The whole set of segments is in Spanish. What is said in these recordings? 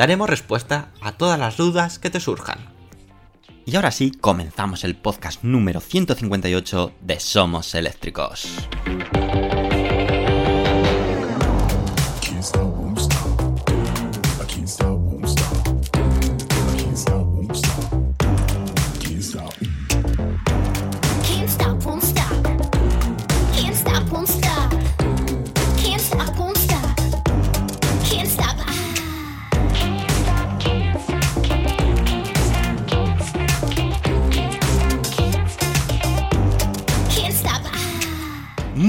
Daremos respuesta a todas las dudas que te surjan. Y ahora sí, comenzamos el podcast número 158 de Somos Eléctricos.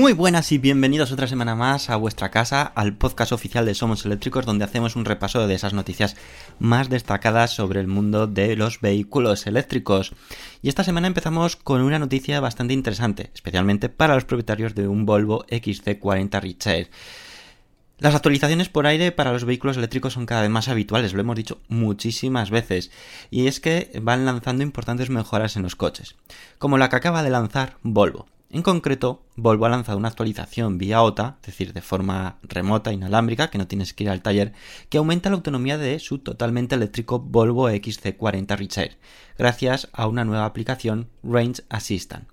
Muy buenas y bienvenidos otra semana más a vuestra casa, al podcast oficial de Somos Eléctricos, donde hacemos un repaso de esas noticias más destacadas sobre el mundo de los vehículos eléctricos. Y esta semana empezamos con una noticia bastante interesante, especialmente para los propietarios de un Volvo XC40 Recharge. Las actualizaciones por aire para los vehículos eléctricos son cada vez más habituales, lo hemos dicho muchísimas veces, y es que van lanzando importantes mejoras en los coches, como la que acaba de lanzar Volvo. En concreto, Volvo ha lanzado una actualización vía OTA, es decir, de forma remota, inalámbrica, que no tienes que ir al taller, que aumenta la autonomía de su totalmente eléctrico Volvo XC40 Recharge, gracias a una nueva aplicación Range Assistant.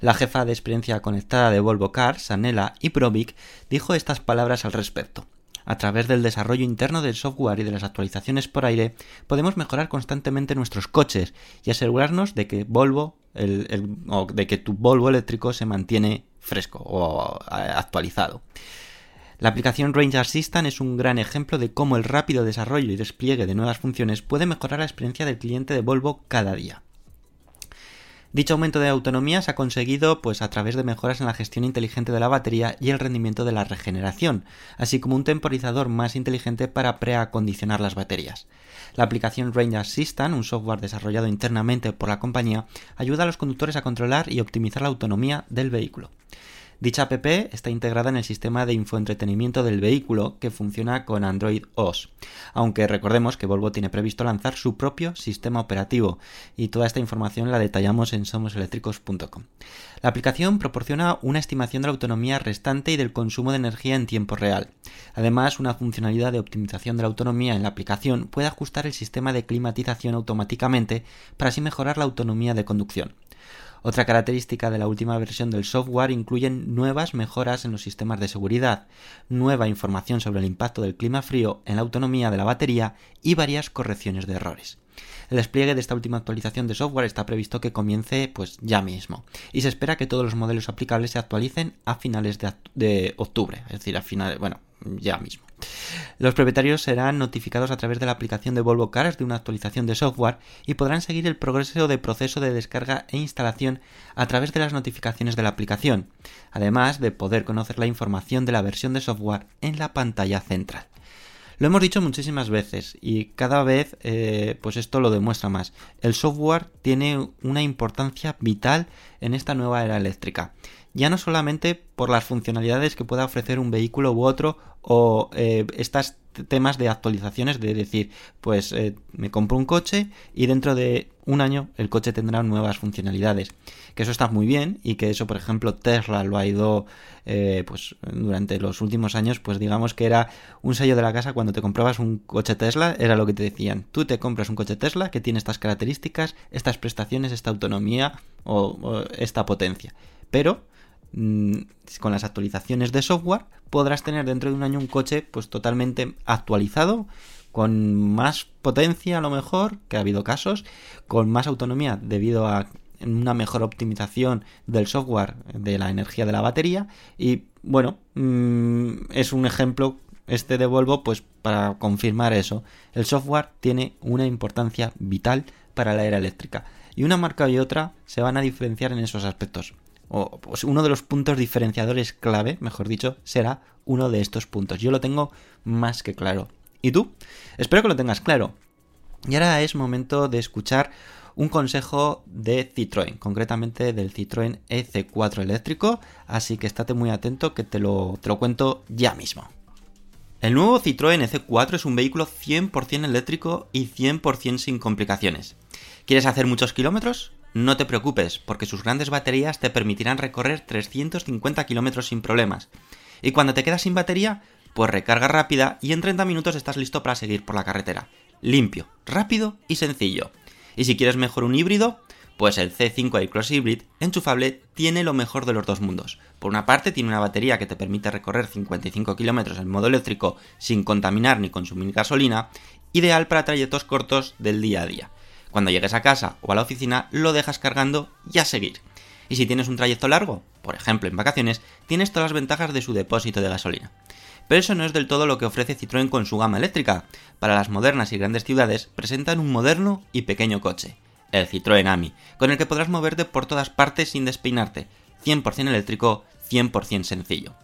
La jefa de experiencia conectada de Volvo Cars, Sanela Iprovic, dijo estas palabras al respecto. A través del desarrollo interno del software y de las actualizaciones por aire, podemos mejorar constantemente nuestros coches y asegurarnos de que Volvo, el- o de que tu Volvo eléctrico se mantiene fresco o eh, actualizado. La aplicación Range Assistant es un gran ejemplo de cómo el rápido desarrollo y despliegue de nuevas funciones puede mejorar la experiencia del cliente de Volvo cada día. Dicho aumento de autonomía se ha conseguido pues a través de mejoras en la gestión inteligente de la batería y el rendimiento de la regeneración, así como un temporizador más inteligente para preacondicionar las baterías. La aplicación Range Assistant, un software desarrollado internamente por la compañía, ayuda a los conductores a controlar y optimizar la autonomía del vehículo. Dicha app está integrada en el sistema de infoentretenimiento del vehículo que funciona con Android OS, aunque recordemos que Volvo tiene previsto lanzar su propio sistema operativo y toda esta información la detallamos en somoseléctricos.com. La aplicación proporciona una estimación de la autonomía restante y del consumo de energía en tiempo real. Además, una funcionalidad de optimización de la autonomía en la aplicación puede ajustar el sistema de climatización automáticamente para así mejorar la autonomía de conducción. Otra característica de la última versión del software incluyen nuevas mejoras en los sistemas de seguridad, nueva información sobre el impacto del clima frío en la autonomía de la batería y varias correcciones de errores. El despliegue de esta última actualización de software está previsto que comience pues ya mismo y se espera que todos los modelos aplicables se actualicen a finales de, de octubre, es decir, a finales, bueno, ya mismo. Los propietarios serán notificados a través de la aplicación de Volvo Cars de una actualización de software y podrán seguir el progreso de proceso de descarga e instalación a través de las notificaciones de la aplicación, además de poder conocer la información de la versión de software en la pantalla central. Lo hemos dicho muchísimas veces y cada vez eh, pues esto lo demuestra más. El software tiene una importancia vital en esta nueva era eléctrica. Ya no solamente por las funcionalidades que pueda ofrecer un vehículo u otro o eh, estas t- temas de actualizaciones, de decir, pues eh, me compro un coche y dentro de un año el coche tendrá nuevas funcionalidades. Que eso está muy bien y que eso, por ejemplo, Tesla lo ha ido, eh, pues durante los últimos años, pues digamos que era un sello de la casa cuando te comprabas un coche Tesla, era lo que te decían. Tú te compras un coche Tesla que tiene estas características, estas prestaciones, esta autonomía o, o esta potencia. Pero con las actualizaciones de software podrás tener dentro de un año un coche pues totalmente actualizado con más potencia a lo mejor que ha habido casos con más autonomía debido a una mejor optimización del software de la energía de la batería. Y bueno mm, es un ejemplo este de Volvo pues para confirmar eso. El software tiene una importancia vital para la era eléctrica. Y una marca y otra se van a diferenciar en esos aspectos o pues uno de los puntos diferenciadores clave, mejor dicho, será uno de estos puntos. Yo lo tengo más que claro. ¿Y tú? Espero que lo tengas claro. Y ahora es momento de escuchar un consejo de Citroën, concretamente del Citroën EC4 eléctrico, así que estate muy atento que te lo, te lo cuento ya mismo. El nuevo Citroën EC4 es un vehículo 100% eléctrico y 100% sin complicaciones. ¿Quieres hacer muchos kilómetros? No te preocupes, porque sus grandes baterías te permitirán recorrer 350 kilómetros sin problemas. Y cuando te quedas sin batería, pues recarga rápida y en 30 minutos estás listo para seguir por la carretera. Limpio, rápido y sencillo. Y si quieres mejor un híbrido, pues el C5 iCross Hybrid enchufable tiene lo mejor de los dos mundos. Por una parte tiene una batería que te permite recorrer 55 kilómetros en modo eléctrico sin contaminar ni consumir gasolina, ideal para trayectos cortos del día a día. Cuando llegues a casa o a la oficina lo dejas cargando y a seguir. Y si tienes un trayecto largo, por ejemplo en vacaciones, tienes todas las ventajas de su depósito de gasolina. Pero eso no es del todo lo que ofrece Citroën con su gama eléctrica. Para las modernas y grandes ciudades presentan un moderno y pequeño coche, el Citroën Ami, con el que podrás moverte por todas partes sin despeinarte, 100% eléctrico, 100% sencillo.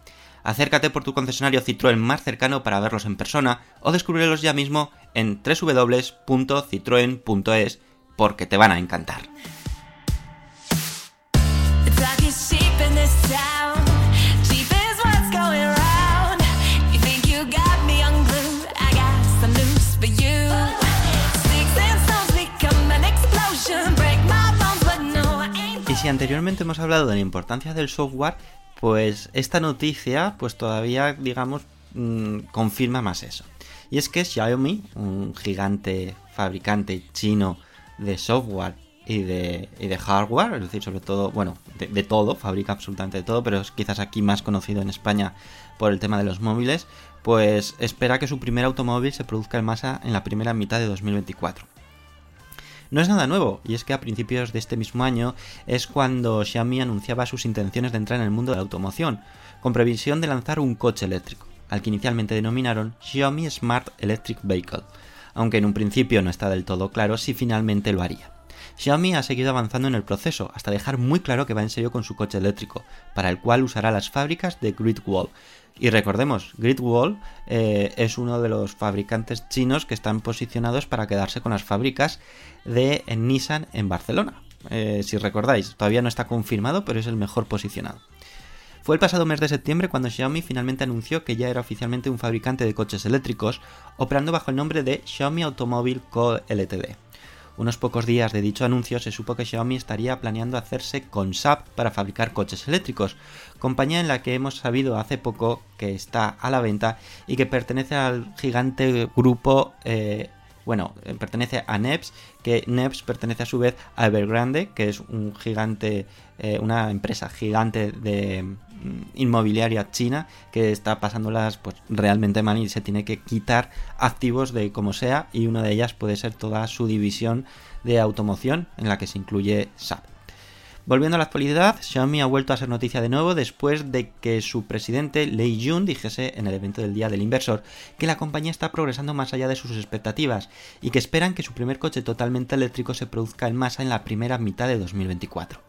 Acércate por tu concesionario Citroën más cercano para verlos en persona o descubrirlos ya mismo en www.citroen.es porque te van a encantar. Si anteriormente hemos hablado de la importancia del software, pues esta noticia pues todavía digamos mm, confirma más eso. Y es que Xiaomi, un gigante fabricante chino de software y de, hardware, es decir, sobre todo, bueno, de, de todo, fabrica absolutamente de todo, pero es quizás aquí más conocido en España por el tema de los móviles, pues espera que su primer automóvil se produzca en masa en la primera mitad de 2024. No es nada nuevo, y es que a principios de este mismo año es cuando Xiaomi anunciaba sus intenciones de entrar en el mundo de la automoción, con previsión de lanzar un coche eléctrico, al que inicialmente denominaron Xiaomi Smart Electric Vehicle, aunque en un principio no está del todo claro si finalmente lo haría. Xiaomi ha seguido avanzando en el proceso hasta dejar muy claro que va en serio con su coche eléctrico, para el cual usará las fábricas de Great Wall. Y recordemos, Great Wall eh, es uno de los fabricantes chinos que están posicionados para quedarse con las fábricas de Nissan en Barcelona. Eh, si recordáis, todavía no está confirmado, pero es el mejor posicionado. Fue el pasado mes de septiembre cuando Xiaomi finalmente anunció que ya era oficialmente un fabricante de coches eléctricos, operando bajo el nombre de Xiaomi Automobile Co. Ltd. Unos pocos días de dicho anuncio se supo que Xiaomi estaría planeando hacerse con SAP para fabricar coches eléctricos, compañía en la que hemos sabido hace poco que está a la venta y que pertenece al gigante grupo eh, bueno, eh, pertenece a NEPS, que NEPS pertenece a su vez a Evergrande, que es un gigante, eh, una empresa gigante de inmobiliaria china que está pasándolas pues realmente mal y se tiene que quitar activos de como sea y una de ellas puede ser toda su división de automoción en la que se incluye SAP. Volviendo a la actualidad, Xiaomi ha vuelto a ser noticia de nuevo después de que su presidente Lei Jun dijese en el evento del Día del Inversor que la compañía está progresando más allá de sus expectativas y que esperan que su primer coche totalmente eléctrico se produzca en masa en la primera mitad de 2024.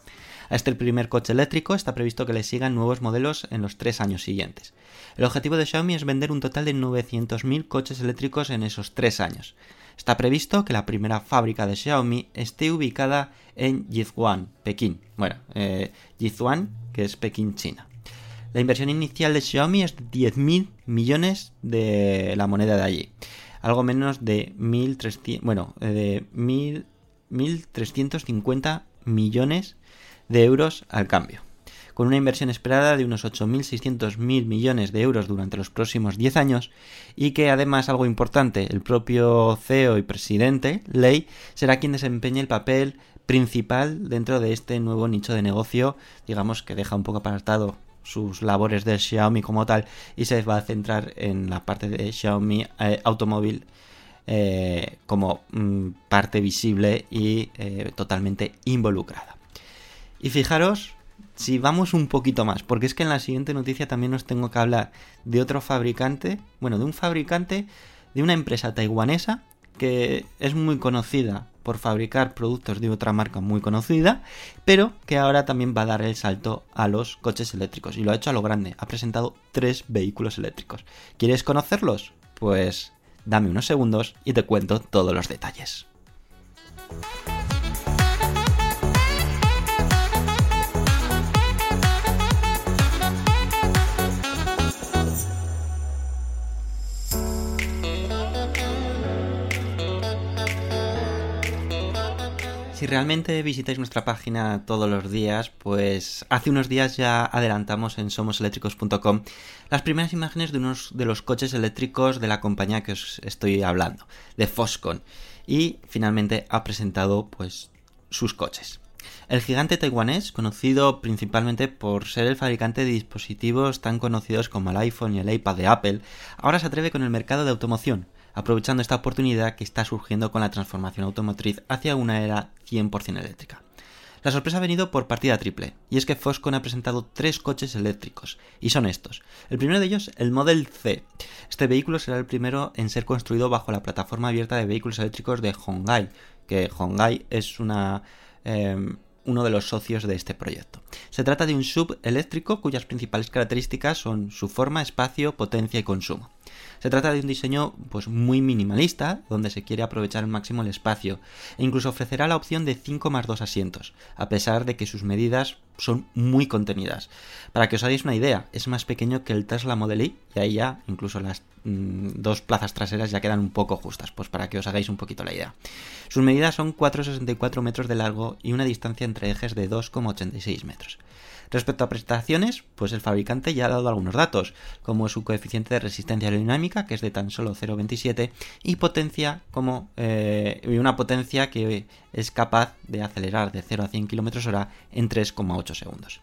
A este primer coche eléctrico está previsto que le sigan nuevos modelos en los tres años siguientes. El objetivo de Xiaomi es vender un total de 900.000 coches eléctricos en esos tres años. Está previsto que la primera fábrica de Xiaomi esté ubicada en Yizuan, Pekín. Bueno, eh, que es Pekín, China. La inversión inicial de Xiaomi es de 10.000 millones de la moneda de allí. Algo menos de 1.300, bueno, eh, de 1.000 1.350 millones de euros al cambio, con una inversión esperada de unos 8.600.000 millones de euros durante los próximos 10 años y que además algo importante, el propio CEO y presidente, Lei, será quien desempeñe el papel principal dentro de este nuevo nicho de negocio, digamos que deja un poco apartado sus labores de Xiaomi como tal y se va a centrar en la parte de Xiaomi eh, automóvil eh, como mm, parte visible y eh, totalmente involucrada. Y fijaros si vamos un poquito más, porque es que en la siguiente noticia también os tengo que hablar de otro fabricante, bueno, de un fabricante de una empresa taiwanesa que es muy conocida por fabricar productos de otra marca muy conocida, pero que ahora también va a dar el salto a los coches eléctricos. Y lo ha hecho a lo grande. Ha presentado tres vehículos eléctricos. ¿Quieres conocerlos? Pues dame unos segundos y te cuento todos los detalles. Si realmente visitáis nuestra página todos los días, pues hace unos días ya adelantamos en somoseléctricos.com las primeras imágenes de unos de los coches eléctricos de la compañía que os estoy hablando, de Foscon, y finalmente ha presentado pues sus coches. El gigante taiwanés, conocido principalmente por ser el fabricante de dispositivos tan conocidos como el iPhone y el iPad de Apple, ahora se atreve con el mercado de automoción, aprovechando esta oportunidad que está surgiendo con la transformación automotriz hacia una era 100% eléctrica. La sorpresa ha venido por partida triple, y es que Foxconn ha presentado tres coches eléctricos, y son estos. El primero de ellos, el Model C. Este vehículo será el primero en ser construido bajo la plataforma abierta de vehículos eléctricos de Hongai, que Hongai es una... eh, uno de los socios de este proyecto. Se trata de un sub eléctrico cuyas principales características son su forma, espacio, potencia y consumo. Se trata de un diseño pues muy minimalista, donde se quiere aprovechar al máximo el espacio, e incluso ofrecerá la opción de 5 más 2 asientos, a pesar de que sus medidas son muy contenidas. Para que os hagáis una idea, es más pequeño que el Tesla Model Y, y ahí ya incluso las mm, dos plazas traseras ya quedan un poco justas, pues para que os hagáis un poquito la idea. Sus medidas son 4,64 metros de largo y una distancia entre ejes de 2,86 metros. Respecto a prestaciones, pues el fabricante ya ha dado algunos datos, como su coeficiente de resistencia aerodinámica, que es de tan solo 0,27, y potencia como eh, una potencia que es capaz de acelerar de 0 a 100 km hora en 3,8 segundos.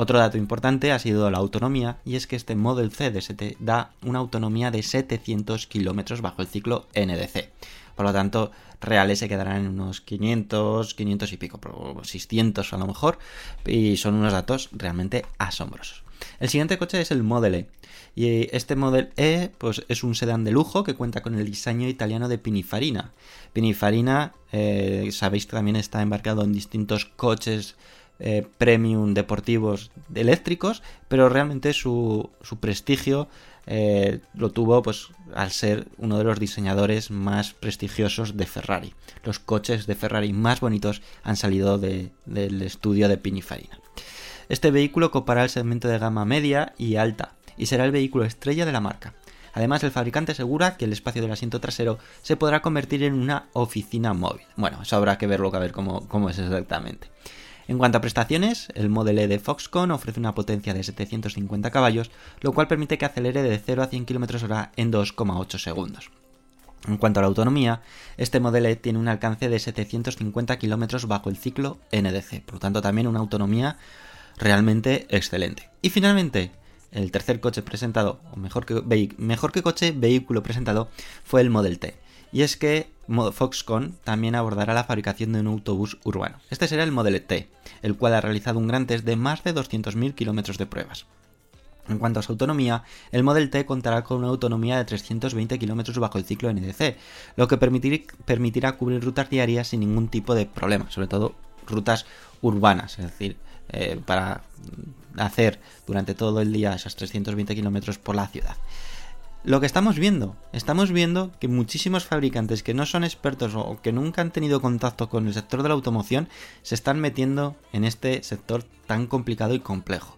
Otro dato importante ha sido la autonomía, y es que este Model C de 7 da una autonomía de 700 km bajo el ciclo NDC. Por lo tanto, reales se quedarán en unos 500, 500 y pico, pero 600 a lo mejor, y son unos datos realmente asombrosos. El siguiente coche es el Model E. Y este Model E pues, es un sedán de lujo que cuenta con el diseño italiano de Pininfarina. Pininfarina, eh, sabéis que también está embarcado en distintos coches eh, premium deportivos eléctricos, pero realmente su, su prestigio eh, lo tuvo pues al ser uno de los diseñadores más prestigiosos de Ferrari. Los coches de Ferrari más bonitos han salido de- del estudio de Pininfarina. Este vehículo ocupará el segmento de gama media y alta y será el vehículo estrella de la marca. Además, el fabricante asegura que el espacio del asiento trasero se podrá convertir en una oficina móvil. Bueno, eso habrá que verlo, a ver cómo, cómo es exactamente. En cuanto a prestaciones, el Model E de Foxconn ofrece una potencia de 750 caballos, lo cual permite que acelere de 0 a 100 km hora en 2,8 segundos. En cuanto a la autonomía, este Model E tiene un alcance de 750 km bajo el ciclo NDC, por lo tanto también una autonomía realmente excelente. Y finalmente, el tercer coche presentado, o mejor que, mejor que coche, vehículo presentado, fue el Model T. Y es que Mo- Foxconn también abordará la fabricación de un autobús urbano. Este será el Model T, el cual ha realizado un gran test de más de 200.000 kilómetros de pruebas. En cuanto a su autonomía, el Model T contará con una autonomía de 320 km bajo el ciclo NDC, lo que permitir- permitirá cubrir rutas diarias sin ningún tipo de problema, sobre todo rutas urbanas, es decir, eh, para hacer durante todo el día esas 320 km por la ciudad. Lo que estamos viendo, estamos viendo que muchísimos fabricantes que no son expertos o que nunca han tenido contacto con el sector de la automoción se están metiendo en este sector tan complicado y complejo.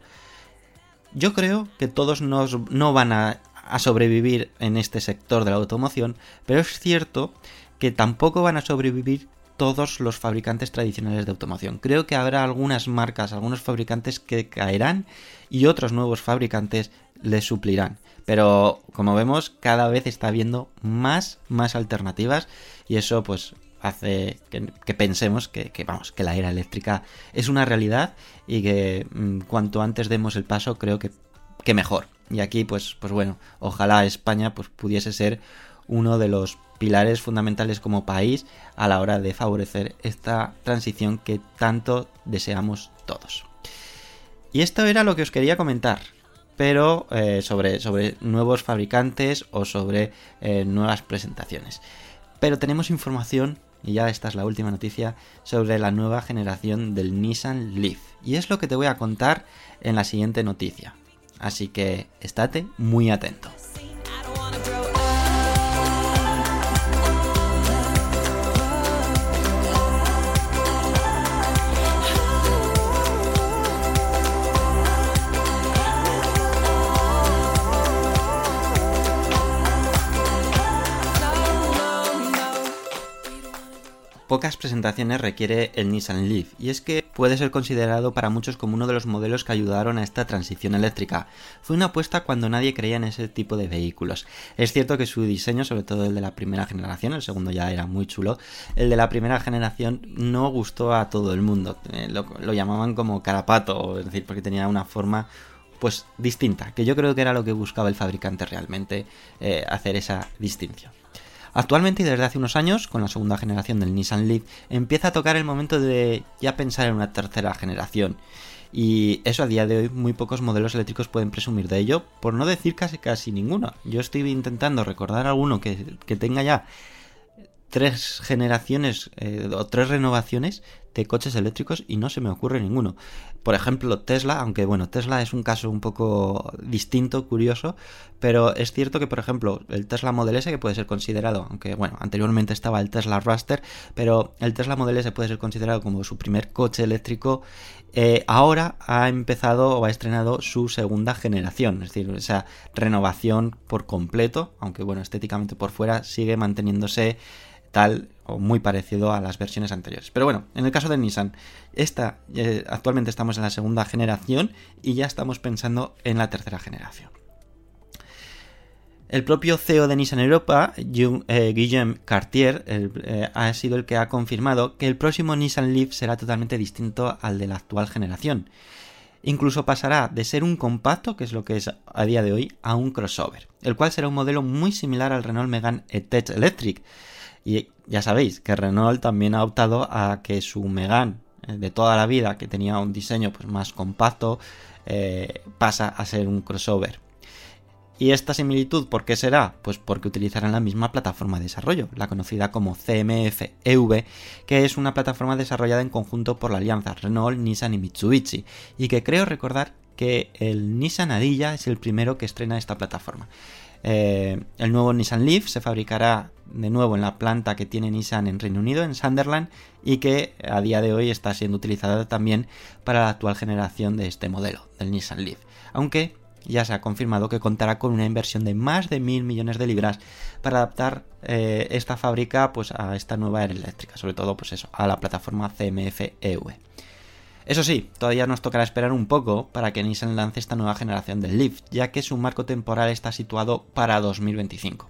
yo creo que todos nos, no van a, a sobrevivir en este sector de la automoción, pero es cierto que tampoco van a sobrevivir todos los fabricantes tradicionales de automoción. Creo que habrá algunas marcas, algunos fabricantes que caerán y otros nuevos fabricantes les suplirán. Pero como vemos, cada vez está habiendo más, más alternativas y eso pues hace que, pensemos que, que, vamos, que la era eléctrica es una realidad y que mm, cuanto antes demos el paso creo que, que mejor. Y aquí pues, pues bueno, ojalá España pues pudiese ser uno de los pilares fundamentales como país a la hora de favorecer esta transición que tanto deseamos todos. Y esto era lo que os quería comentar, pero eh, sobre, sobre, nuevos fabricantes o sobre eh, nuevas presentaciones. Pero tenemos información, y ya esta es la última noticia, sobre la nueva generación del Nissan Leaf. Y es lo que te voy a contar en la siguiente noticia. Así que estate muy atento. Pocas presentaciones requiere el Nissan Leaf, y es que puede ser considerado para muchos como uno de los modelos que ayudaron a esta transición eléctrica. Fue una apuesta cuando nadie creía en ese tipo de vehículos. Es cierto que su diseño, sobre todo el de la primera generación, el segundo ya era muy chulo, el de la primera generación no gustó a todo el mundo. Eh, Lo, llamaban como carapato, es decir, porque tenía una forma pues distinta, que yo creo que era lo que buscaba el fabricante realmente, eh, hacer esa distinción. Actualmente y desde hace unos años, con la segunda generación del Nissan Leaf, empieza a tocar el momento de ya pensar en una tercera generación. Y eso a día de hoy muy pocos modelos eléctricos pueden presumir de ello, por no decir casi casi ninguno. Yo estoy intentando recordar alguno que, que tenga ya tres generaciones eh, o tres renovaciones de coches eléctricos y no se me ocurre ninguno. Por ejemplo, Tesla, aunque bueno, Tesla es un caso un poco distinto, curioso, pero es cierto que, por ejemplo, el Tesla Model S, que puede ser considerado, aunque bueno, anteriormente estaba el Tesla Raster, pero el Tesla Model S puede ser considerado como su primer coche eléctrico, eh, ahora ha empezado o ha estrenado su segunda generación, es decir, esa renovación por completo, aunque bueno, estéticamente por fuera sigue manteniéndose tal o muy parecido a las versiones anteriores. Pero bueno, en el caso de Nissan, eh, actualmente estamos en la segunda generación y ya estamos pensando en la tercera generación. El propio CEO de Nissan Europa, eh, Guillaume Cartier, eh, ha sido el que ha confirmado que el próximo Nissan Leaf será totalmente distinto al de la actual generación. Incluso pasará de ser un compacto, que es lo que es a día de hoy, a un crossover, el cual será un modelo muy similar al Renault Megane E-Tech Electric. Y ya sabéis que Renault también ha optado a que su Megane eh, de toda la vida, que tenía un diseño pues, más compacto, eh, pasa a ser un crossover. ¿Y esta similitud por qué será? Pues porque utilizarán la misma plataforma de desarrollo, la conocida como CMF-EV, que es una plataforma desarrollada en conjunto por la alianza Renault, Nissan y Mitsubishi, y que creo recordar que el Nissan Adilla es el primero que estrena esta plataforma. Eh, el nuevo Nissan Leaf se fabricará de nuevo en la planta que tiene Nissan en Reino Unido, en Sunderland, y que a día de hoy está siendo utilizada también para la actual generación de este modelo, del Nissan Leaf. Aunque ya se ha confirmado que contará con una inversión de más de mil millones de libras para adaptar eh, esta fábrica pues, a esta nueva era eléctrica, sobre todo pues eso, a la plataforma CMF-EV. Eso sí, todavía nos tocará esperar un poco para que Nissan lance esta nueva generación del Leaf, ya que su marco temporal está situado para 2025.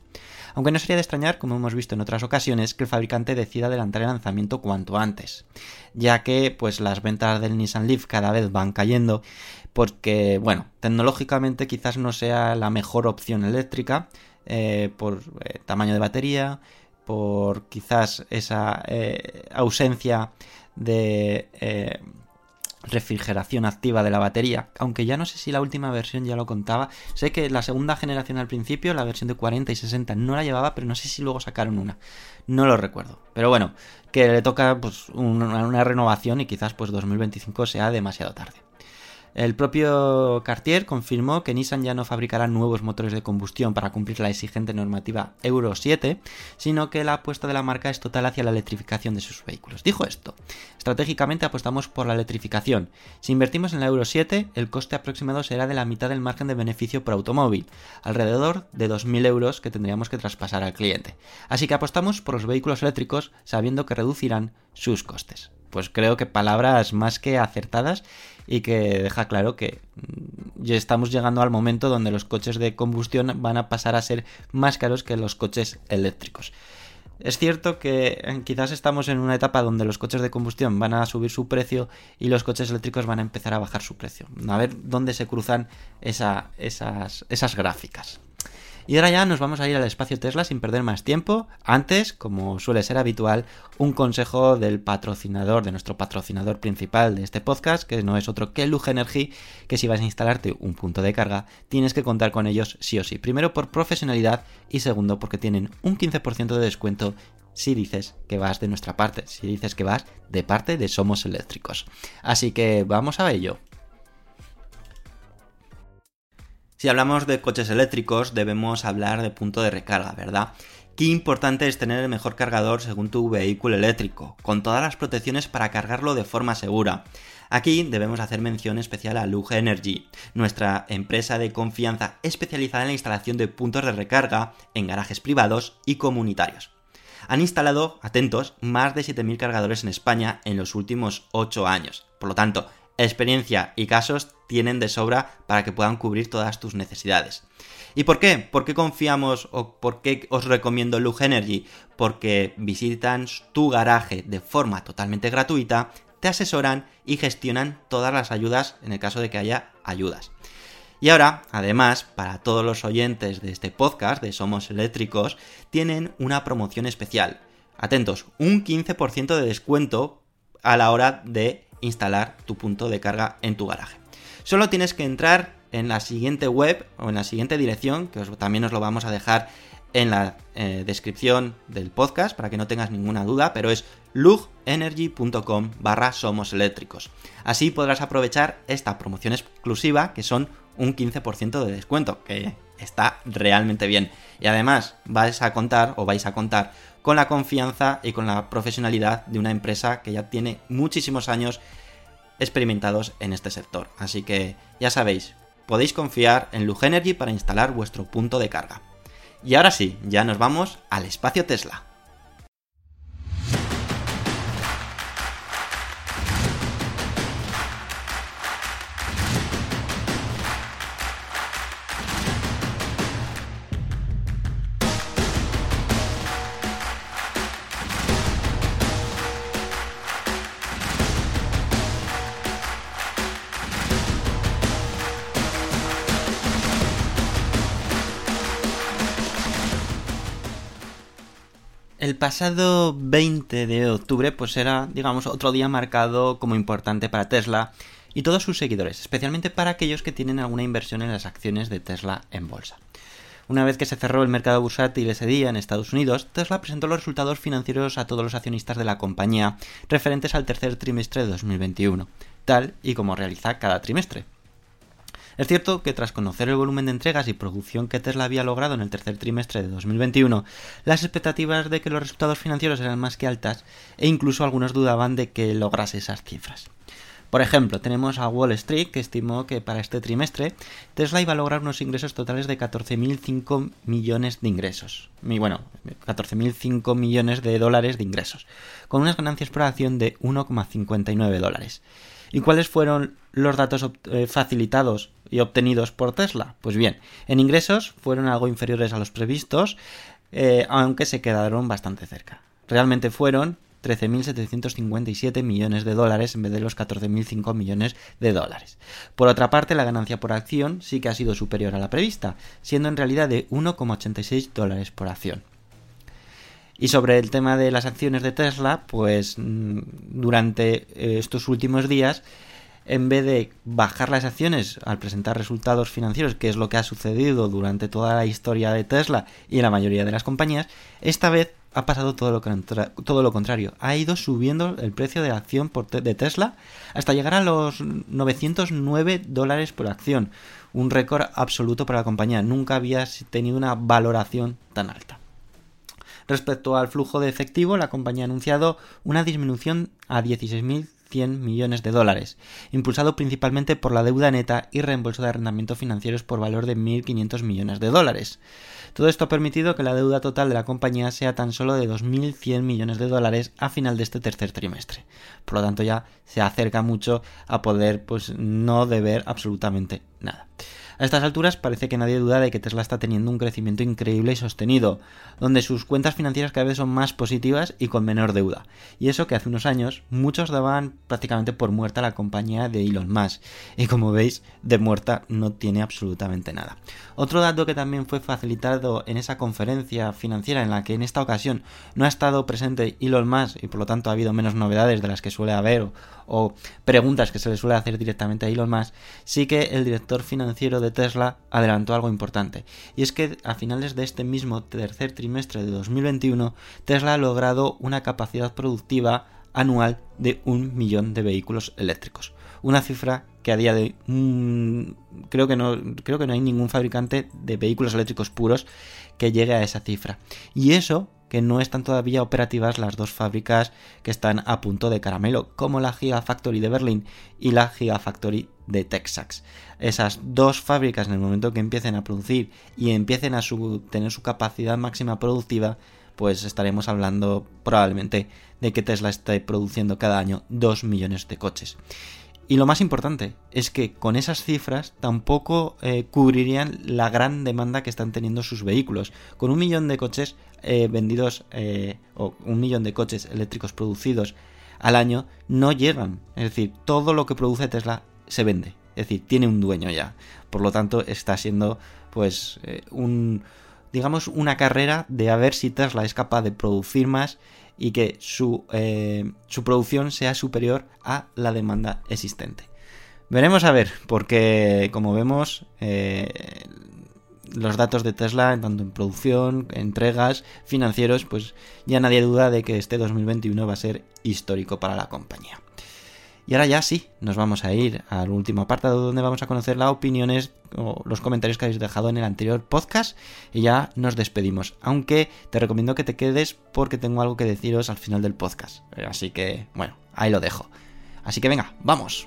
Aunque no sería de extrañar, como hemos visto en otras ocasiones, que el fabricante decida adelantar el lanzamiento cuanto antes, ya que pues las ventas del Nissan Leaf cada vez van cayendo porque, bueno, tecnológicamente quizás no sea la mejor opción eléctrica eh, por eh, tamaño de batería, por quizás esa eh, ausencia de refrigeración activa de la batería, aunque ya no sé si la última versión ya lo contaba, sé que la segunda generación al principio, la versión de 40 y 60 no la llevaba, pero no sé si luego sacaron una, no lo recuerdo, pero bueno, que le toca pues una, una renovación y quizás pues 2025 sea demasiado tarde. El propio Cartier confirmó que Nissan ya no fabricará nuevos motores de combustión para cumplir la exigente normativa Euro 7, sino que la apuesta de la marca es total hacia la electrificación de sus vehículos. Dijo esto, estratégicamente apostamos por la electrificación. Si invertimos en la Euro 7, el coste aproximado será de la mitad del margen de beneficio por automóvil, alrededor de 2.000 euros que tendríamos que traspasar al cliente. Así que apostamos por los vehículos eléctricos sabiendo que reducirán sus costes pues creo que palabras más que acertadas y que deja claro que mm, ya estamos llegando al momento donde los coches de combustión van a pasar a ser más caros que los coches eléctricos. Es cierto que eh, quizás estamos en una etapa donde los coches de combustión van a subir su precio y los coches eléctricos van a empezar a bajar su precio. A ver dónde se cruzan esa- esas, esas gráficas. Y ahora ya nos vamos a ir al espacio Tesla sin perder más tiempo. Antes, como suele ser habitual, un consejo del patrocinador, de nuestro patrocinador principal de este podcast, que no es otro que Luge Energy, que si vas a instalarte un punto de carga, tienes que contar con ellos sí o sí. Primero por profesionalidad y segundo porque tienen un 15% de descuento si dices que vas de nuestra parte, si dices que vas de parte de Somos Eléctricos. Así que vamos a ello. Si hablamos de coches eléctricos, debemos hablar de punto de recarga, ¿verdad? Qué importante es tener el mejor cargador según tu vehículo eléctrico, con todas las protecciones para cargarlo de forma segura. Aquí debemos hacer mención especial a Luge Energy, nuestra empresa de confianza especializada en la instalación de puntos de recarga en garajes privados y comunitarios. Han instalado, atentos, más de 7.000 cargadores en España en los últimos 8 años. Por lo tanto, experiencia y casos tienen de sobra para que puedan cubrir todas tus necesidades. ¿Y por qué? ¿Por qué confiamos o por qué os recomiendo Luge Energy? Porque visitan tu garaje de forma totalmente gratuita, te asesoran y gestionan todas las ayudas en el caso de que haya ayudas. Y ahora, además, para todos los oyentes de este podcast de Somos Eléctricos, tienen una promoción especial. Atentos, un 15% de descuento a la hora de instalar tu punto de carga en tu garaje. Solo tienes que entrar en la siguiente web o en la siguiente dirección, que también os lo vamos a dejar en la eh, descripción del podcast para que no tengas ninguna duda, pero es lugenergy.com barra somos eléctricos. Así podrás aprovechar esta promoción exclusiva que son un 15% de descuento, que está realmente bien. Y además vais a contar o vais a contar con la confianza y con la profesionalidad de una empresa que ya tiene muchísimos años experimentados en este sector. Así que ya sabéis, podéis confiar en Lugenergy para instalar vuestro punto de carga. Y ahora sí, ya nos vamos al espacio Tesla. Pasado 20 de octubre pues era, digamos, otro día marcado como importante para Tesla y todos sus seguidores, especialmente para aquellos que tienen alguna inversión en las acciones de Tesla en bolsa. Una vez que se cerró el mercado bursátil ese día en Estados Unidos, Tesla presentó los resultados financieros a todos los accionistas de la compañía referentes al tercer trimestre de 2021, tal y como realiza cada trimestre. Es cierto que tras conocer el volumen de entregas y producción que Tesla había logrado en el tercer trimestre de 2021, las expectativas de que los resultados financieros eran más que altas e incluso algunos dudaban de que lograse esas cifras. Por ejemplo, tenemos a Wall Street que estimó que para este trimestre Tesla iba a lograr unos ingresos totales de 14.005 millones de ingresos. Y bueno, 14.005 millones de dólares de ingresos, con unas ganancias por acción de 1,59 dólares. ¿Y cuáles fueron los datos eh, facilitados y obtenidos por Tesla? Pues bien, en ingresos fueron algo inferiores a los previstos, eh, aunque se quedaron bastante cerca. Realmente fueron 13.757 millones de dólares en vez de los 14.005 millones de dólares. Por otra parte, la ganancia por acción sí que ha sido superior a la prevista, siendo en realidad de 1,86 dólares por acción. Y sobre el tema de las acciones de Tesla, pues mm, durante eh, estos últimos días en vez de bajar las acciones al presentar resultados financieros, que es lo que ha sucedido durante toda la historia de Tesla y la mayoría de las compañías, esta vez ha pasado todo lo, todo lo contrario. Ha ido subiendo el precio de la acción de Tesla hasta llegar a los 909 dólares por acción. Un récord absoluto para la compañía. Nunca había tenido una valoración tan alta. Respecto al flujo de efectivo, la compañía ha anunciado una disminución a 16.100 millones de dólares, impulsado principalmente por la deuda neta y reembolso de arrendamientos financieros por valor de 1.500 millones de dólares. Todo esto ha permitido que la deuda total de la compañía sea tan solo de 2.100 millones de dólares a final de este tercer trimestre. Por lo tanto, ya se acerca mucho a poder pues no deber absolutamente nada. A estas alturas parece que nadie duda de que Tesla está teniendo un crecimiento increíble y sostenido, donde sus cuentas financieras cada vez son más positivas y con menor deuda. Y eso que hace unos años muchos daban prácticamente por muerta la compañía de Elon Musk. Y como veis, de muerta no tiene absolutamente nada. Otro dato que también fue facilitado en esa conferencia financiera en la que en esta ocasión no ha estado presente Elon Musk y por lo tanto ha habido menos novedades de las que suele haber o, preguntas que se le suele hacer directamente a Elon Musk, sí que el director financiero de Tesla adelantó algo importante. Y es que a finales de este mismo tercer trimestre de 2021, Tesla ha logrado una capacidad productiva anual de un millón de vehículos eléctricos. Una cifra que a día de hoy mm, creo que no creo que no hay ningún fabricante de vehículos eléctricos puros que llegue a esa cifra. Y eso que no están todavía operativas las dos fábricas que están a punto de caramelo, como la Gigafactory de Berlín y la Gigafactory de Texas. Esas dos fábricas en el momento que empiecen a producir y empiecen a tener su capacidad máxima productiva, pues estaremos hablando probablemente de que Tesla esté produciendo cada año 2 millones de coches. Y lo más importante es que con esas cifras tampoco eh, cubrirían la gran demanda que están teniendo sus vehículos. Con un millón de coches eh, vendidos eh, o un millón de coches eléctricos producidos al año no llegan. Es decir, todo lo que produce Tesla se vende. Es decir, tiene un dueño ya. Por lo tanto, está siendo pues un digamos una carrera de a ver si Tesla es capaz de producir más y que su, eh, su producción sea superior a la demanda existente. Veremos a ver, porque como vemos, eh, los datos de Tesla, tanto en producción, entregas, financieros, pues ya nadie duda de que este 2021 va a ser histórico para la compañía. Y ahora ya sí, nos vamos a ir al último apartado donde vamos a conocer las opiniones o los comentarios que habéis dejado en el anterior podcast y ya nos despedimos. Aunque te recomiendo que te quedes porque tengo algo que deciros al final del podcast. Así que, bueno, ahí lo dejo. Así que venga, vamos.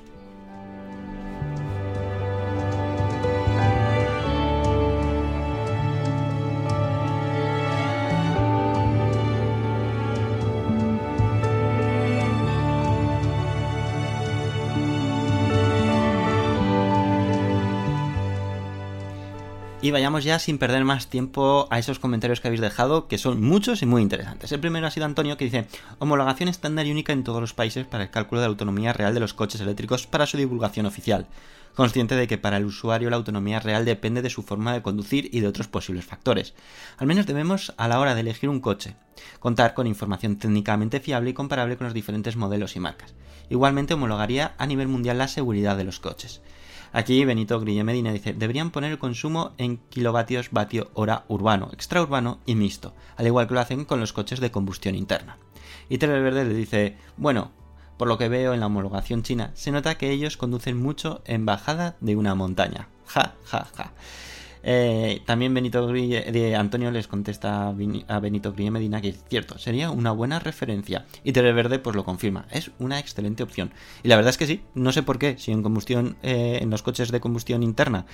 Y vayamos ya sin perder más tiempo a esos comentarios que habéis dejado, que son muchos y muy interesantes. El primero ha sido Antonio que dice, homologación estándar y única en todos los países para el cálculo de la autonomía real de los coches eléctricos para su divulgación oficial. Consciente de que para el usuario la autonomía real depende de su forma de conducir y de otros posibles factores. Al menos debemos, a la hora de elegir un coche, contar con información técnicamente fiable y comparable con los diferentes modelos y marcas. Igualmente homologaría a nivel mundial la seguridad de los coches. Aquí Benito Grille Medina dice, deberían poner el consumo en kilovatios vatio hora urbano, extraurbano y mixto, al igual que lo hacen con los coches de combustión interna. Y Terry Verde le dice, bueno, por lo que veo en la homologación china, se nota que ellos conducen mucho en bajada de una montaña. Ja, ja, ja. Eh, también Benito de Antonio les contesta a Benito Grille Medina que es cierto, sería una buena referencia. Y Tere Verde pues lo confirma, es una excelente opción. Y la verdad es que sí, no sé por qué, si en combustión, eh, en los coches de combustión interna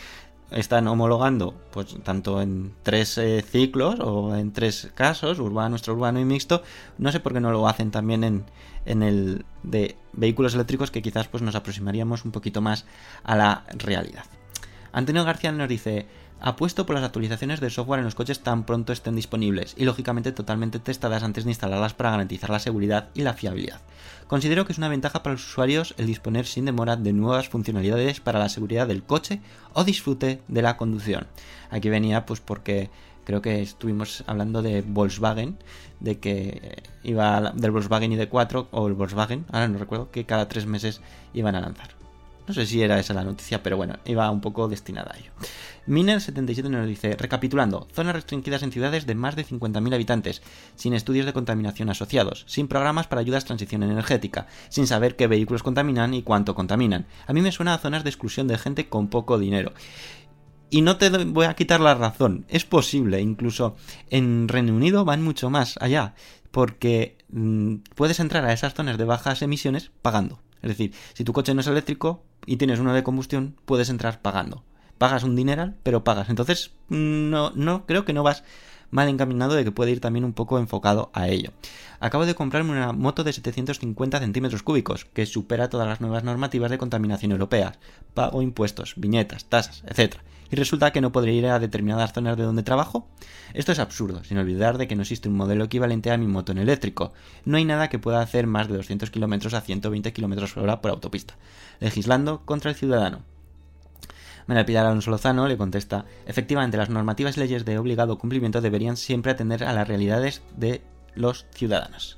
están homologando pues tanto en tres eh, ciclos o en tres casos, urbano, extraurbano y mixto, no sé por qué no lo hacen también en, en el de vehículos eléctricos que quizás pues nos aproximaríamos un poquito más a la realidad. Antonio García nos dice, apuesto por las actualizaciones de software en los coches tan pronto estén disponibles y lógicamente totalmente testadas antes de instalarlas para garantizar la seguridad y la fiabilidad. Considero que es una ventaja para los usuarios el disponer sin demora de nuevas funcionalidades para la seguridad del coche o disfrute de la conducción. Aquí venía pues porque creo que estuvimos hablando de Volkswagen, de que iba del Volkswagen ID4 o el Volkswagen, ahora no recuerdo, que cada tres meses iban a lanzar. No sé si era esa la noticia, pero bueno, iba un poco destinada a ello. Miner77 nos dice, recapitulando, zonas restringidas en ciudades de más de 50.000 habitantes, sin estudios de contaminación asociados, sin programas para ayudas transición energética, sin saber qué vehículos contaminan y cuánto contaminan. A mí me suena a zonas de exclusión de gente con poco dinero. Y no te voy a quitar la razón, es posible, incluso en Reino Unido van mucho más allá, porque mm, puedes entrar a esas zonas de bajas emisiones pagando. Es decir, si tu coche no es eléctrico y tienes uno de combustión, puedes entrar pagando. Pagas un dineral, pero pagas. Entonces, mm, no, no creo que no vas mal encaminado de que puede ir también un poco enfocado a ello. Acabo de comprarme una moto de 750 centímetros cúbicos, que supera todas las nuevas normativas de contaminación europeas. Pago impuestos, viñetas, tasas, etc. Y resulta que no podré ir a determinadas zonas de donde trabajo. Esto es absurdo, sin olvidar de que no existe un modelo equivalente a mi moto en eléctrico. No hay nada que pueda hacer más de 200 km a 120 km por hora por autopista. Legislando contra el ciudadano. María Pilar Alonso Lozano le contesta, efectivamente las normativas y leyes de obligado cumplimiento deberían siempre atender a las realidades de los ciudadanos.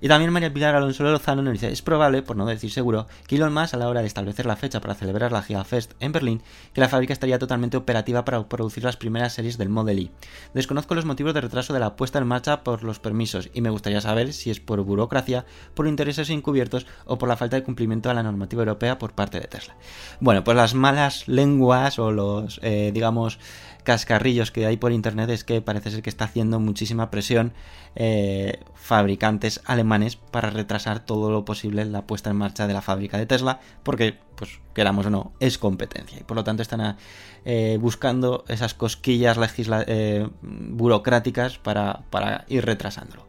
Y también María Pilar Alonso Lozano nos dice, es probable, por no decir seguro, que Elon Musk a la hora de establecer la fecha para celebrar la GigaFest en Berlín, que la fábrica estaría totalmente operativa para producir las primeras series del Model Y. Desconozco los motivos de retraso de la puesta en marcha por los permisos y me gustaría saber si es por burocracia, por intereses encubiertos o por la falta de cumplimiento a la normativa europea por parte de Tesla. Bueno, pues las malas lenguas o los, eh, digamos, cascarrillos que hay por internet es que parece ser que está haciendo muchísima presión eh, fabricantes alemanes para retrasar todo lo posible la puesta en marcha de la fábrica de Tesla porque pues queramos o no es competencia y por lo tanto están eh, buscando esas cosquillas legisla eh, burocráticas para, ir retrasándolo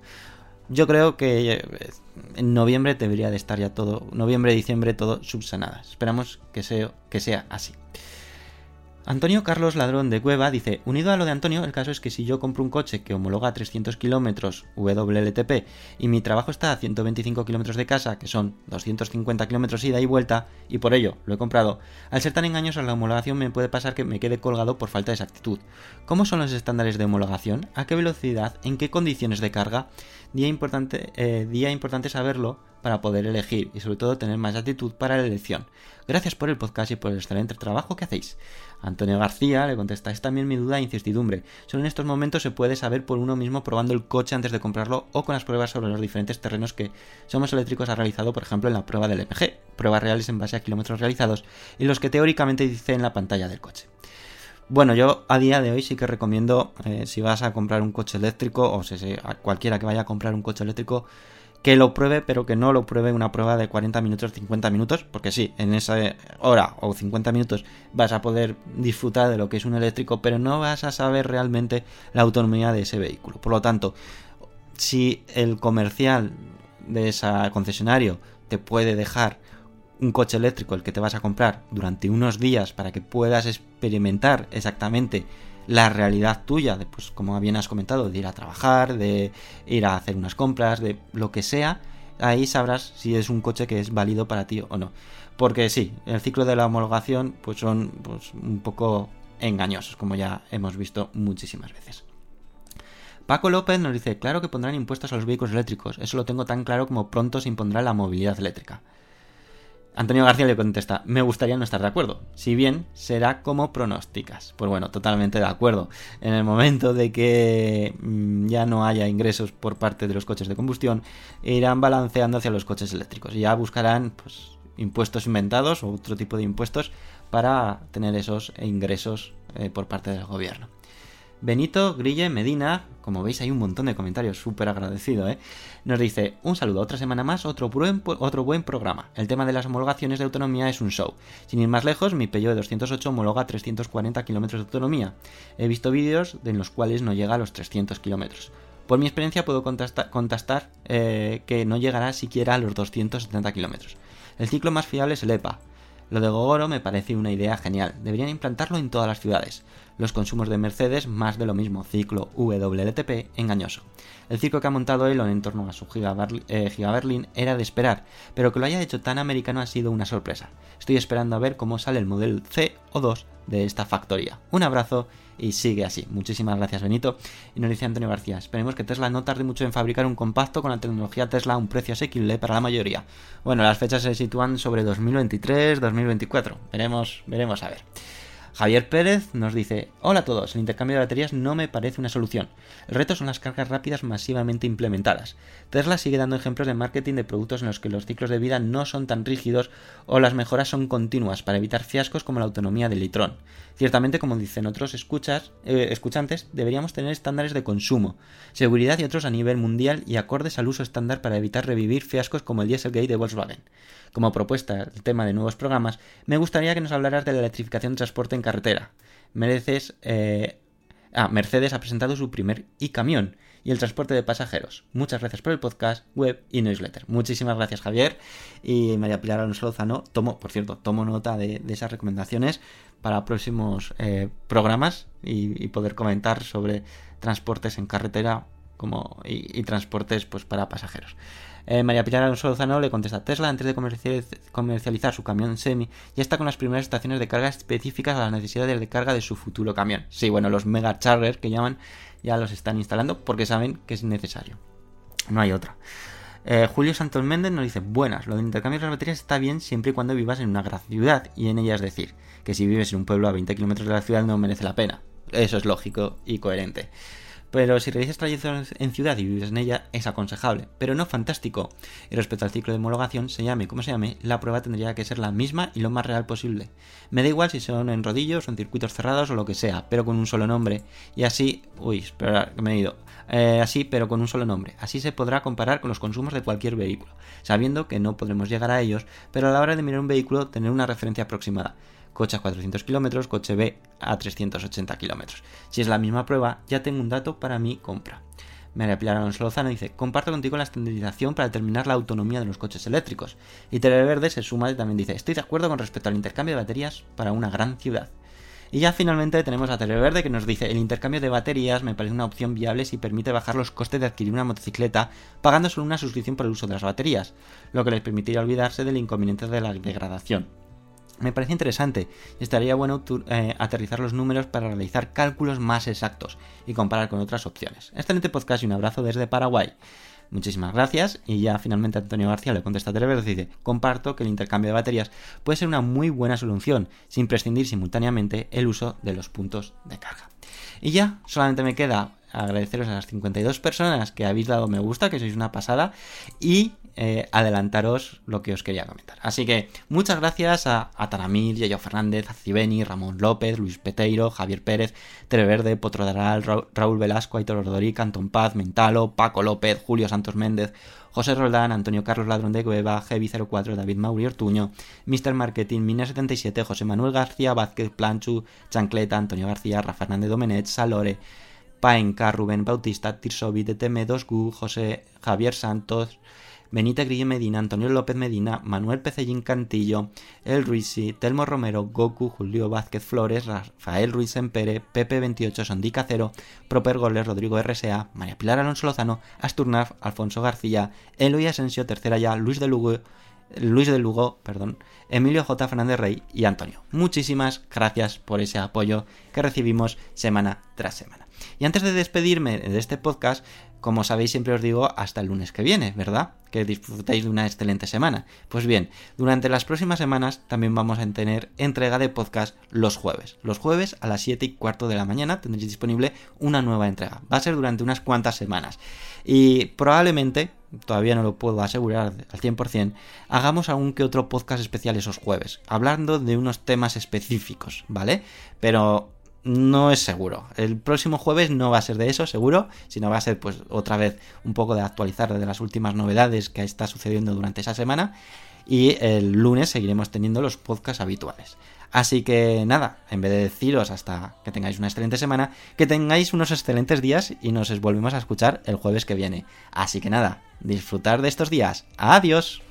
yo creo que en noviembre debería de estar ya todo, noviembre, diciembre, todo subsanada. Esperamos que sea así. Antonio Carlos Ladrón de Cueva dice, unido a lo de Antonio, el caso es que si yo compro un coche que homologa 300 kilómetros WLTP y mi trabajo está a 125 kilómetros de casa, que son 250 kilómetros ida y vuelta, y por ello lo he comprado, al ser tan engañosa la homologación me puede pasar que me quede colgado por falta de exactitud. ¿Cómo son los estándares de homologación? ¿A qué velocidad? ¿En qué condiciones de carga? Día importante, eh, día importante saberlo para poder elegir y sobre todo tener más actitud para la elección. Gracias por el podcast y por el excelente trabajo que hacéis. Antonio García le contesta, es también mi duda e incertidumbre. Solo en estos momentos se puede saber por uno mismo probando el coche antes de comprarlo o con las pruebas sobre los diferentes terrenos que Somos Eléctricos ha realizado, por ejemplo, en la prueba del MG, pruebas reales en base a kilómetros realizados y los que teóricamente dice en la pantalla del coche. Bueno, yo a día de hoy sí que recomiendo, eh, si vas a comprar un coche eléctrico, o si, si, a cualquiera que vaya a comprar un coche eléctrico, que lo pruebe, pero que no lo pruebe una prueba de 40 minutos, 50 minutos, porque sí, en esa hora o 50 minutos vas a poder disfrutar de lo que es un eléctrico, pero no vas a saber realmente la autonomía de ese vehículo. Por lo tanto, si el comercial de ese concesionario te puede dejar un coche eléctrico el que te vas a comprar durante unos días para que puedas experimentar exactamente la realidad tuya, pues como bien has comentado, de ir a trabajar, de ir a hacer unas compras, de lo que sea, ahí sabrás si es un coche que es válido para ti o no. Porque sí, el ciclo de la homologación pues son pues, un poco engañosos, como ya hemos visto muchísimas veces. Paco López nos dice, claro que pondrán impuestos a los vehículos eléctricos, eso lo tengo tan claro como pronto se impondrá la movilidad eléctrica. Antonio García le contesta, me gustaría no estar de acuerdo, si bien será como pronósticas. Pues bueno, totalmente de acuerdo. En el momento de que mmm, ya no haya ingresos por parte de los coches de combustión, irán balanceando hacia los coches eléctricos ya buscarán pues, impuestos inventados o otro tipo de impuestos para tener esos ingresos eh, por parte del gobierno. Benito Grille Medina, como veis hay un montón de comentarios, súper agradecido, ¿eh? Nos dice, un saludo, otra semana más, otro buen, programa. El tema de las homologaciones de autonomía es un show. Sin ir más lejos, mi Peugeot 208 homologa 340 km de autonomía. He visto vídeos en los cuales no llega a los 300 km. Por mi experiencia puedo contestar, contestar eh, que no llegará siquiera a los 270 km. El ciclo más fiable es el EPA. Lo de Gogoro me parece una idea genial, deberían implantarlo en todas las ciudades. Los consumos de Mercedes, más de lo mismo, ciclo WLTP engañoso. El circo que ha montado Elon en torno a su Giga, eh, Giga Berlin era de esperar, pero que lo haya hecho tan americano ha sido una sorpresa. Estoy esperando a ver cómo sale el modelo C o 2 de esta factoría. Un abrazo y sigue así. Muchísimas gracias, Benito. Y nos dice Antonio García, esperemos que Tesla no tarde mucho en fabricar un compacto con la tecnología Tesla a un precio asequible para la mayoría. Bueno, las fechas se sitúan sobre 2023, 2024. Veremos, veremos a ver. Javier Pérez nos dice, hola a todos, el intercambio de baterías no me parece una solución. El reto son las cargas rápidas masivamente implementadas. Tesla sigue dando ejemplos de marketing de productos en los que los ciclos de vida no son tan rígidos o las mejoras son continuas para evitar fiascos como la autonomía del litrón. Ciertamente, como dicen otros escuchas, eh, escuchantes, deberíamos tener estándares de consumo, seguridad y otros a nivel mundial y acordes al uso estándar para evitar revivir fiascos como el Dieselgate de Volkswagen. Como propuesta, el tema de nuevos programas, me gustaría que nos hablaras de la electrificación de transporte en carretera. Mereces. eh, Ah, Mercedes ha presentado su primer e-camión y el transporte de pasajeros. Muchas gracias por el podcast, web y newsletter. Muchísimas gracias, Javier. Y María Pilar Alonso Lozano, tomo, por cierto, tomo nota de, esas recomendaciones para próximos eh, programas y, y poder comentar sobre transportes en carretera como, y, y transportes pues, para pasajeros. Eh, María Pilar Alonso Lozano le contesta, Tesla antes de comercializ- comercializar su camión semi ya está con las primeras estaciones de carga específicas a las necesidades de carga de su futuro camión. Sí, bueno, los mega chargers que llaman ya los están instalando porque saben que es necesario. No hay otra. Eh, Julio Santos Méndez nos dice, buenas, lo del intercambio de las baterías está bien siempre y cuando vivas en una gran ciudad y en ella es decir, que si vives en un pueblo a 20 kilómetros de la ciudad no merece la pena. Eso es lógico y coherente. Pero si realizas trayectos en ciudad y vives en ella, es aconsejable, pero no fantástico. Y respecto al ciclo de homologación, se llame como se llame, la prueba tendría que ser la misma y lo más real posible. Me da igual si son en rodillos o en circuitos cerrados o lo que sea, pero con un solo nombre. Y así, uy, espera, que me he ido. Eh, así, pero con un solo nombre. Así se podrá comparar con los consumos de cualquier vehículo, sabiendo que no podremos llegar a ellos, pero a la hora de mirar un vehículo tener una referencia aproximada coche a 400 kilómetros, coche B a 380 kilómetros. Si es la misma prueba, ya tengo un dato para mi compra. María Pilar Alonso Lozano dice, comparto contigo la estandarización para determinar la autonomía de los coches eléctricos. Y Televerde se suma y también dice, estoy de acuerdo con respecto al intercambio de baterías para una gran ciudad. Y ya finalmente tenemos a Televerde que nos dice, el intercambio de baterías me parece una opción viable si permite bajar los costes de adquirir una motocicleta pagando solo una suscripción por el uso de las baterías, lo que les permitiría olvidarse del inconveniente de la degradación. Me parece interesante y estaría bueno eh, aterrizar los números para realizar cálculos más exactos y comparar con otras opciones. Excelente podcast y un abrazo desde Paraguay. Muchísimas gracias y ya finalmente Antonio García le contesta a Telever y dice comparto que el intercambio de baterías puede ser una muy buena solución sin prescindir simultáneamente el uso de los puntos de carga. Y ya solamente me queda agradeceros a las 52 personas que habéis dado me gusta, que sois una pasada, y eh, adelantaros lo que os quería comentar. Así que muchas gracias a, a Taramil, Yayo Fernández, a Cibeni, Ramón López, Luis Peteiro, Javier Pérez, Treverde, Potro Daral, Ra- Raúl Velasco, Aitor Ordorica, Antón Paz, Mentalo, Paco López, Julio Santos Méndez, José Roldán, Antonio Carlos Ladrón de Cueva, Heavy04, David Mauri Ortuño, Mr. Marketing, Mina77, José Manuel García, Vázquez Planchu, Chancleta, Antonio García, Rafa Hernández Domenet, Salore, Paenca, Rubén Bautista, Tirsovi, DTM2Gu, José Javier Santos, Benita Grillo Medina, Antonio López Medina, Manuel Pecellín Cantillo, El Ruisi, Telmo Romero, Goku, Julio Vázquez Flores, Rafael Ruiz Empere, Pepe 28, Sondica Cero, Proper Goles, Rodrigo RSA, María Pilar Alonso Lozano, Asturnaf, Alfonso García, Eloy Asensio, Tercera Ya, Luis de Lugo, Luis de Lugo, perdón, Emilio J. Fernández Rey y Antonio. Muchísimas gracias por ese apoyo que recibimos semana tras semana. Y antes de despedirme de este podcast, como sabéis siempre os digo hasta el lunes que viene, ¿verdad? Que disfrutéis de una excelente semana. Pues bien, durante las próximas semanas también vamos a tener entrega de podcast los jueves. Los jueves a las 7 y cuarto de la mañana tendréis disponible una nueva entrega. Va a ser durante unas cuantas semanas. Y probablemente, todavía no lo puedo asegurar al 100%, hagamos algún que otro podcast especial esos jueves, hablando de unos temas específicos, ¿vale? Pero no es seguro. El próximo jueves no va a ser de eso, seguro, sino va a ser pues otra vez un poco de actualizar de las últimas novedades que está sucediendo durante esa semana y el lunes seguiremos teniendo los podcasts habituales. Así que nada, en vez de deciros hasta que tengáis una excelente semana, que tengáis unos excelentes días y nos volvemos a escuchar el jueves que viene. Así que nada, disfrutar de estos días. Adiós.